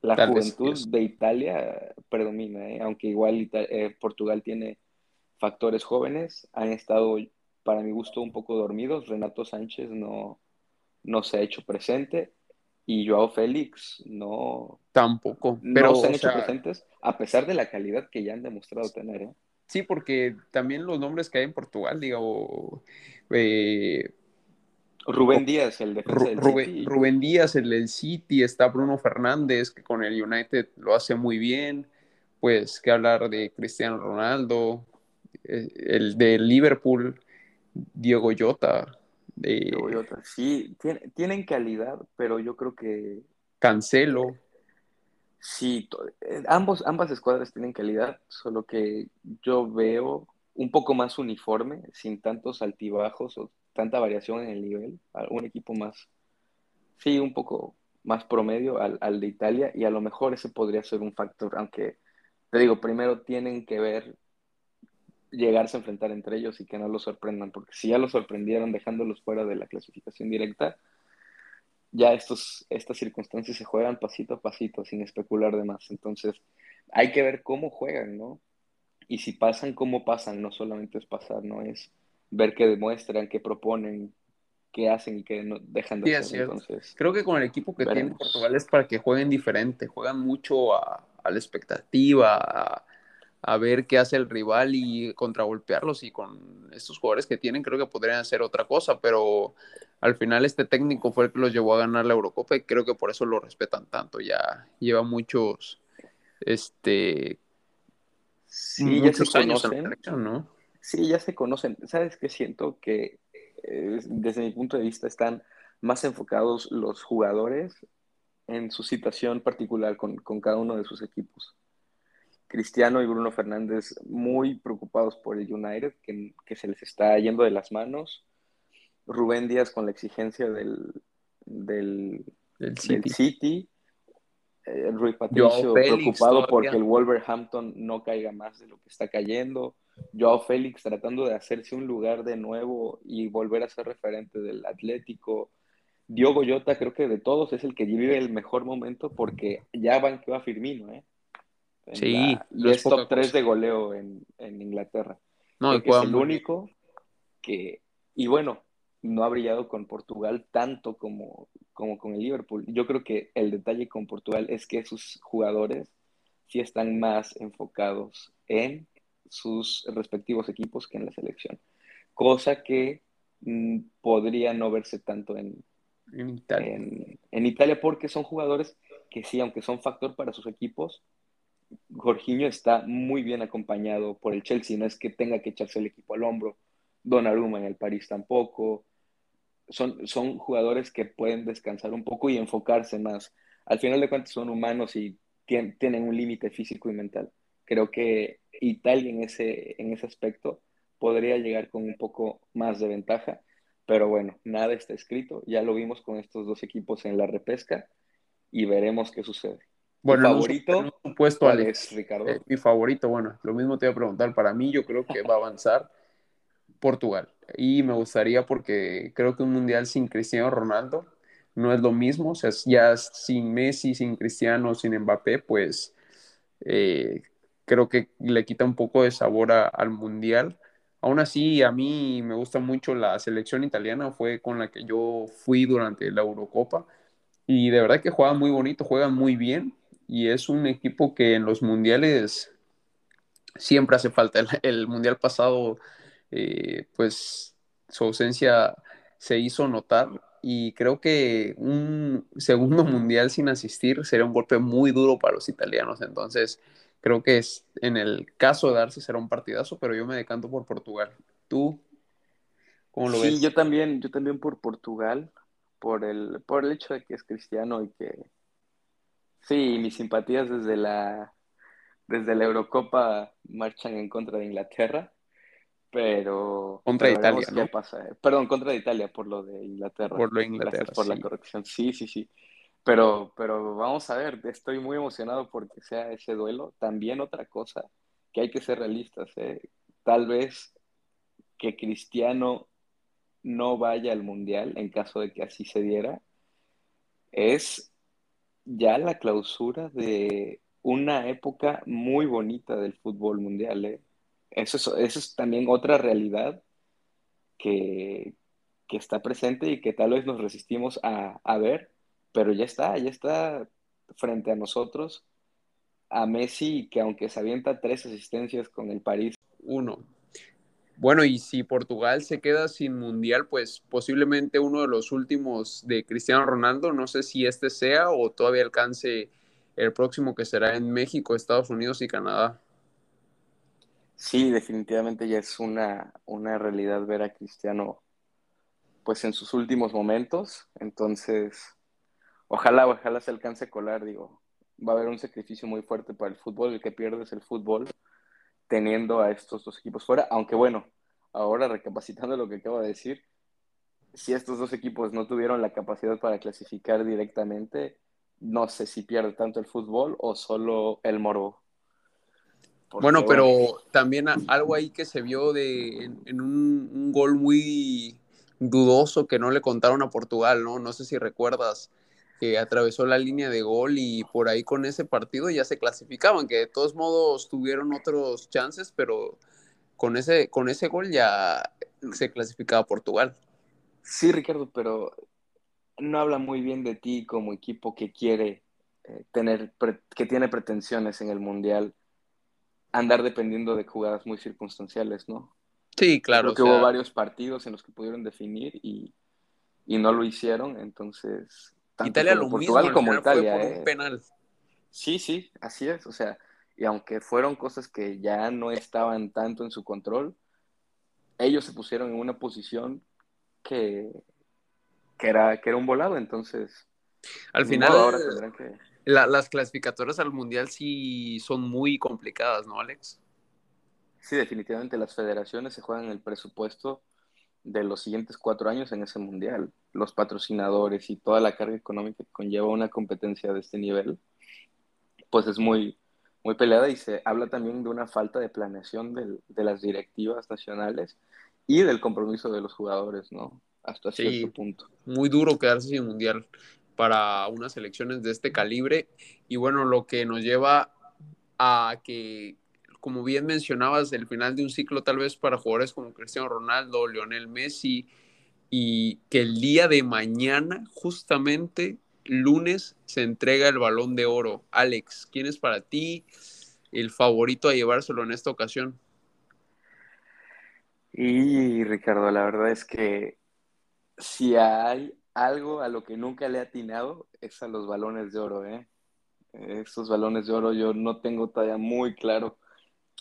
la juventud de Italia predomina, ¿eh? aunque igual eh, Portugal tiene factores jóvenes, han estado para mi gusto, un poco dormidos. Renato Sánchez no, no se ha hecho presente y Joao Félix no. Tampoco. Pero se han hecho presentes a pesar de la calidad que ya han demostrado tener. ¿eh? Sí, porque también los nombres que hay en Portugal, digo. Eh, Rubén Díaz, el defensa del Rubén, City. Rubén Díaz, el del City, está Bruno Fernández, que con el United lo hace muy bien. Pues, que hablar de Cristiano Ronaldo, eh, el de Liverpool, Diego Jota. Sí, tienen calidad, pero yo creo que... Cancelo. Sí, eh, ambos, ambas escuadras tienen calidad, solo que yo veo un poco más uniforme, sin tantos altibajos o tanta variación en el nivel, un equipo más, sí, un poco más promedio al, al, de Italia y a lo mejor ese podría ser un factor, aunque te digo, primero tienen que ver llegarse a enfrentar entre ellos y que no los sorprendan, porque si ya los sorprendieron dejándolos fuera de la clasificación directa, ya estos, estas circunstancias se juegan pasito a pasito, sin especular de más. Entonces, hay que ver cómo juegan, ¿no? Y si pasan, cómo pasan, no solamente es pasar, ¿no? Es ver qué demuestran, qué proponen, qué hacen y qué no dejan de hacer. Entonces, Creo que con el equipo que tiene Portugal es para que jueguen diferente, juegan mucho a, a la expectativa, a, a, ver qué hace el rival y contragolpearlos. Y con estos jugadores que tienen, creo que podrían hacer otra cosa, pero al final este técnico fue el que los llevó a ganar la Eurocopa y creo que por eso lo respetan tanto. Ya lleva muchos, este, sí, ya se conocen, ¿no? Sí, ya se conocen. ¿Sabes qué siento? Que eh, desde mi punto de vista están más enfocados los jugadores en su situación particular con, con cada uno de sus equipos. Cristiano y Bruno Fernández muy preocupados por el United, que, que se les está yendo de las manos Rubén Díaz con la exigencia del, del, City. Eh, Rui Patricio preocupado porque el Wolverhampton no caiga más de lo que está cayendo. Joao Félix tratando de hacerse un lugar de nuevo y volver a ser referente del Atlético. Diogo Jota creo que de todos es el que vive el mejor momento porque ya banqueó a Firmino, ¿eh? Sí. y es top 3 de goleo en, Inglaterra. No, es el único que... Y bueno, no ha brillado con Portugal tanto como, como con el Liverpool. Yo creo que el detalle con Portugal es que sus jugadores sí están más enfocados en sus respectivos equipos que en la selección. Cosa que mm, podría no verse tanto en, en Italia. En, Italia porque son jugadores que sí, aunque son factor para sus equipos, Jorginho está muy bien acompañado por el Chelsea, no es que tenga que echarse el equipo al hombro, Donnarumma en el París tampoco. Son, son jugadores que pueden descansar un poco y enfocarse más. Al final de cuentas son humanos y tienen un límite físico y mental. Creo que Italia en ese, en ese aspecto podría llegar con un poco más de ventaja, pero bueno, nada está escrito. Ya lo vimos con estos dos equipos en la repesca y veremos qué sucede. Bueno, ¿Mi favorito? Supuesto, ¿cuál es, Ricardo? Eh, mi favorito, bueno, lo mismo te voy a preguntar. Para mí, yo creo que va a avanzar Portugal. Y me gustaría porque creo que un mundial sin Cristiano Ronaldo no es lo mismo. O sea, ya sin Messi, sin Cristiano, sin Mbappé, pues eh, creo que le quita un poco de sabor al mundial. Aún así, a mí me gusta mucho la selección italiana, fue con la que yo fui durante la Eurocopa. Y de verdad que juegan muy bonito, juegan muy bien. Y es un equipo que en los mundiales siempre hace falta. el mundial pasado eh, pues su ausencia se hizo notar y creo que un segundo (laughs) mundial sin asistir sería un golpe muy duro para los italianos. Entonces, creo que es, en el caso de darse será un partidazo, pero yo me decanto por Portugal. ¿Tú cómo lo ves? Sí, yo también, yo también por Portugal, por el, por el hecho de que es cristiano y que sí, mis simpatías desde la desde la Eurocopa marchan en contra de Inglaterra pero. Contra Italia. ¿no? Pasa. Perdón, contra Italia por lo de Inglaterra. Por lo de Inglaterra. por la corrección. Sí, sí, sí. Pero, pero vamos a ver, estoy muy emocionado porque sea ese duelo. También otra cosa, que hay que ser realistas. ¿eh? Tal vez que Cristiano no vaya al Mundial, en caso de que así se diera, es ya la clausura de una época muy bonita del fútbol mundial. ¿eh? eso es, también otra realidad que, está presente y que tal vez nos resistimos a, ver, pero ya está, ya está frente a nosotros. A Messi, que aunque se avienta tres asistencias con el París. Uno. Bueno, y si Portugal se queda sin mundial, pues posiblemente uno de los últimos de Cristiano Ronaldo, no sé si este sea o todavía alcance el próximo que será en México, Estados Unidos y Canadá. Sí, definitivamente ya es una, una realidad ver a Cristiano pues en sus últimos momentos. Entonces, ojalá, ojalá se alcance a colar, digo, va a haber un sacrificio muy fuerte para el fútbol, el que pierde es el fútbol, teniendo a estos dos equipos fuera, aunque bueno, ahora recapacitando lo que acabo de decir, si estos dos equipos no tuvieron la capacidad para clasificar directamente, no sé si pierde tanto el fútbol o solo el morbo. bueno, pero también algo ahí que se vio de, en, un, gol muy dudoso que no le contaron a Portugal, ¿no? No sé si recuerdas que atravesó la línea de gol y por ahí con ese partido ya se clasificaban, que de todos modos tuvieron otros chances, pero con ese, con ese gol ya se clasificaba Portugal. Sí, Ricardo, pero no habla muy bien de ti como equipo que quiere eh, tener, que tiene pretensiones en el Mundial, andar dependiendo de jugadas muy circunstanciales, ¿no? Sí, claro. Creo que hubo varios partidos en los que pudieron definir y, no lo hicieron, entonces... Italia lo Portugal mismo, como Italia. Fue por un eh. penal. Sí, sí, así es. O sea, y aunque fueron cosas que ya no estaban tanto en su control, ellos se pusieron en una posición que, que, era, que era un volado, entonces... Al final, ahora tendrán que... las clasificatorias al Mundial sí son muy complicadas, ¿no, Alex? Sí, definitivamente las federaciones se juegan el presupuesto de los siguientes cuatro años en ese Mundial. Los patrocinadores y toda la carga económica que conlleva una competencia de este nivel, pues es muy, muy peleada y se habla también de una falta de planeación de las directivas nacionales y del compromiso de los jugadores, ¿no? Hasta cierto punto. Muy duro quedarse sin mundial para unas elecciones de este calibre y bueno, lo que nos lleva a que, como bien mencionabas, el final de un ciclo tal vez para jugadores como Cristiano Ronaldo, Lionel Messi y que el día de mañana, justamente lunes, se entrega el balón de oro. Alex, ¿quién es para ti el favorito a llevárselo en esta ocasión? Y Ricardo, la verdad es que si hay algo a lo que nunca le he atinado, es a los balones de oro, ¿eh? Estos balones de oro yo no tengo todavía muy claro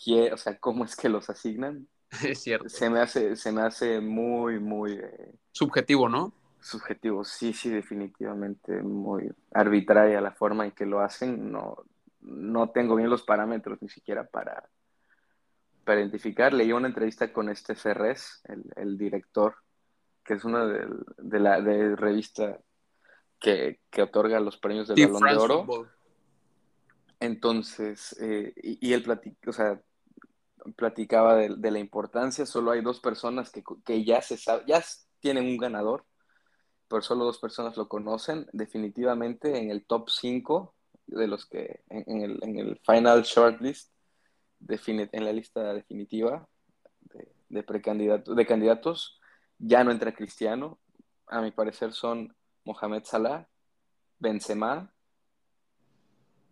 qué, o sea, cómo es que los asignan. (laughs) Es cierto. Se me hace, se me hace muy, muy... Eh, subjetivo, ¿no? Subjetivo, sí, sí, definitivamente muy arbitraria la forma en que lo hacen. No, no tengo bien los parámetros ni siquiera para, para identificar. Leí una entrevista con este Ferrez, el, director, que es una de, la de revista que, otorga los premios del Balón de Oro. Entonces, eh, y, él o sea, platicaba de, la importancia, solo hay dos personas que, ya se sabe, ya tienen un ganador, pero solo dos personas lo conocen, definitivamente en el top 5 de los que, en, el, final shortlist, en la lista definitiva de, de, de candidatos, ya no entra Cristiano. A mi parecer son Mohamed Salah, Benzema,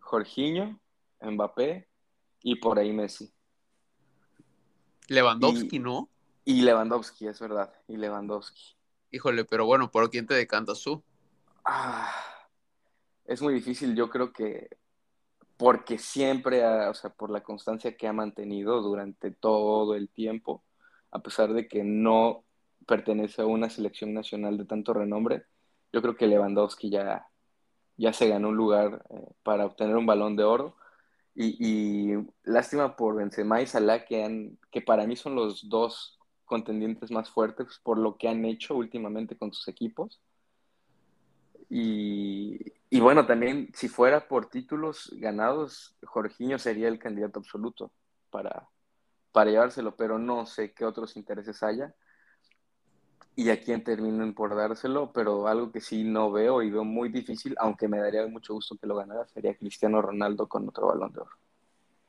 Jorginho, Mbappé y por ahí Messi. Lewandowski, ¿no? Y Lewandowski, es verdad, y Lewandowski. Híjole, pero bueno, ¿por quién te decantas tú? Ah, es muy difícil, yo creo que porque siempre, o sea, por la constancia que ha mantenido durante todo el tiempo, a pesar de que no pertenece a una selección nacional de tanto renombre, yo creo que Lewandowski ya, ya se ganó un lugar eh, para obtener un balón de oro. Y, lástima por Benzema y Salah, que, han, que para mí son los dos contendientes más fuertes por lo que han hecho últimamente con sus equipos. Y, y bueno, también si fuera por títulos ganados, Jorginho sería el candidato absoluto para, para llevárselo, pero no sé qué otros intereses haya y a quién terminen por dárselo, pero algo que sí no veo y veo muy difícil, aunque me daría mucho gusto que lo ganara, sería Cristiano Ronaldo con otro balón de oro.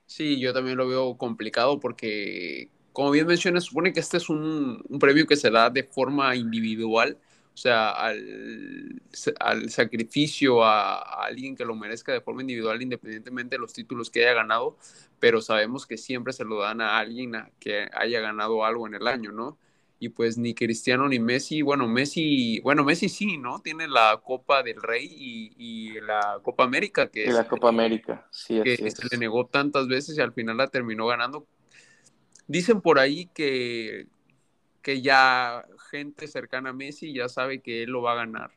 Sí, yo también lo veo complicado porque, como bien mencionas, supone que este es un, un premio que se da de forma individual o sea, al, al sacrificio a, alguien que lo merezca de forma individual, independientemente de los títulos que haya ganado, pero sabemos que siempre se lo dan a alguien que haya ganado algo en el año, ¿no? Y pues ni Cristiano ni Messi, bueno, Messi, bueno, Messi sí, ¿no? Tiene la Copa del Rey y, la Copa América, que y la Copa América, sí, que se le negó tantas veces y al final la terminó ganando dicen por ahí que, que ya gente cercana a Messi ya sabe que él lo va a ganar.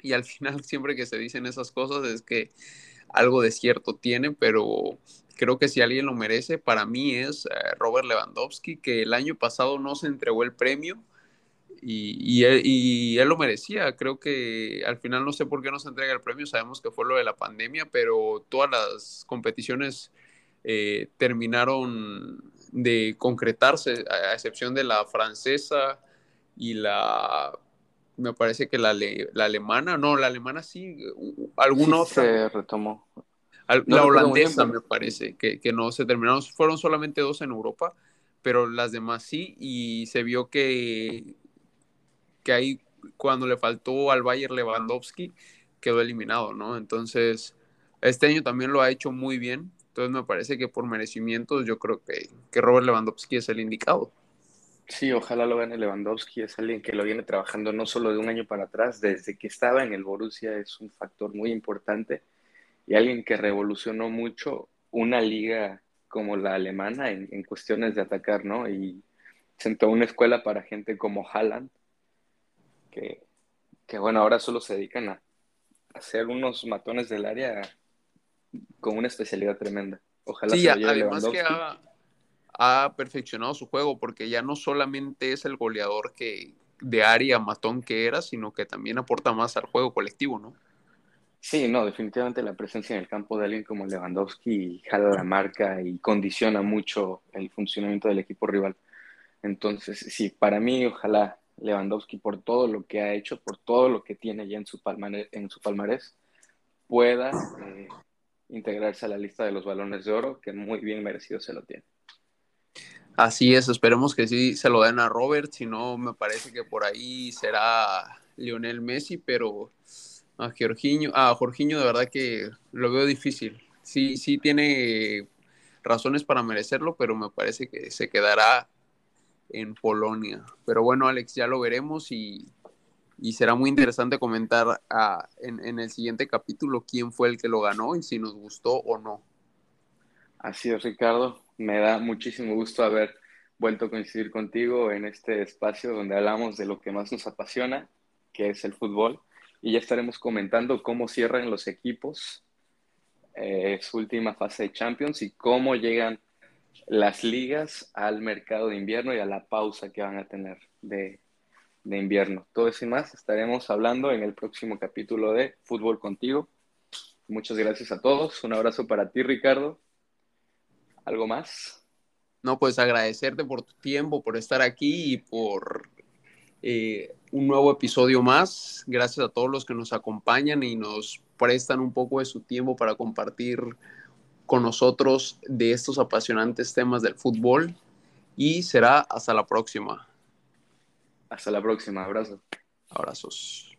Y al final siempre que se dicen esas cosas es que algo de cierto tiene, pero creo que si alguien lo merece, para mí es eh, Robert Lewandowski, que el año pasado no se entregó el premio y, él, lo merecía. Creo que al final no sé por qué no se entrega el premio, sabemos que fue lo de la pandemia, pero todas las competiciones eh, terminaron de concretarse, a excepción de la francesa y la, me parece que la, la alemana, no, la alemana sí, alguna sí, Se retomó. La holandesa me parece, que, que no se terminaron, fueron solamente dos en Europa, pero las demás sí, y se vio que que ahí cuando le faltó al Bayer Lewandowski quedó eliminado, ¿no? Entonces, este año también lo ha hecho muy bien. Entonces me parece que por merecimientos yo creo que, que Robert Lewandowski es el indicado. Sí, ojalá lo gane Lewandowski. Es alguien que lo viene trabajando no solo de un año para atrás, desde que estaba en el Borussia es un factor muy importante y alguien que revolucionó mucho una liga como la alemana en, en cuestiones de atacar, ¿no? Y sentó una escuela para gente como Haaland, que, bueno, ahora solo se dedican a hacer unos matones del área con una especialidad tremenda. Ojalá sí, además que ha, perfeccionado su juego porque ya no solamente es el goleador que de área matón que era, sino que también aporta más al juego colectivo, ¿no? Sí, no, definitivamente la presencia en el campo de alguien como Lewandowski jala la marca y condiciona mucho el funcionamiento del equipo rival. Entonces, sí, para mí, ojalá Lewandowski por todo lo que ha hecho, por todo lo que tiene ya en su palmarés, pueda eh, integrarse a la lista de los balones de oro, que muy bien merecido se lo tiene. Así es, esperemos que sí se lo den a Robert, si no me parece que por ahí será Lionel Messi, pero a Jorginho, a Jorginho de verdad que lo veo difícil. Sí, sí tiene razones para merecerlo, pero me parece que se quedará en Polonia. Pero bueno, Alex, ya lo veremos y, será muy interesante comentar ah, en, el siguiente capítulo quién fue el que lo ganó y si nos gustó o no. Así es, Ricardo. Me da muchísimo gusto haber vuelto a coincidir contigo en este espacio donde hablamos de lo que más nos apasiona, que es el fútbol. Y ya estaremos comentando cómo cierran los equipos eh, su última fase de Champions y cómo llegan las ligas al mercado de invierno y a la pausa que van a tener de, invierno. Todo eso y más estaremos hablando en el próximo capítulo de Fútbol Contigo. Muchas gracias a todos. Un abrazo para ti, Ricardo. ¿Algo más? No, pues agradecerte por tu tiempo, por estar aquí y por eh, un nuevo episodio más. Gracias a todos los que nos acompañan y nos prestan un poco de su tiempo para compartir con nosotros de estos apasionantes temas del fútbol y será hasta la próxima. Hasta la próxima, abrazo. Abrazos.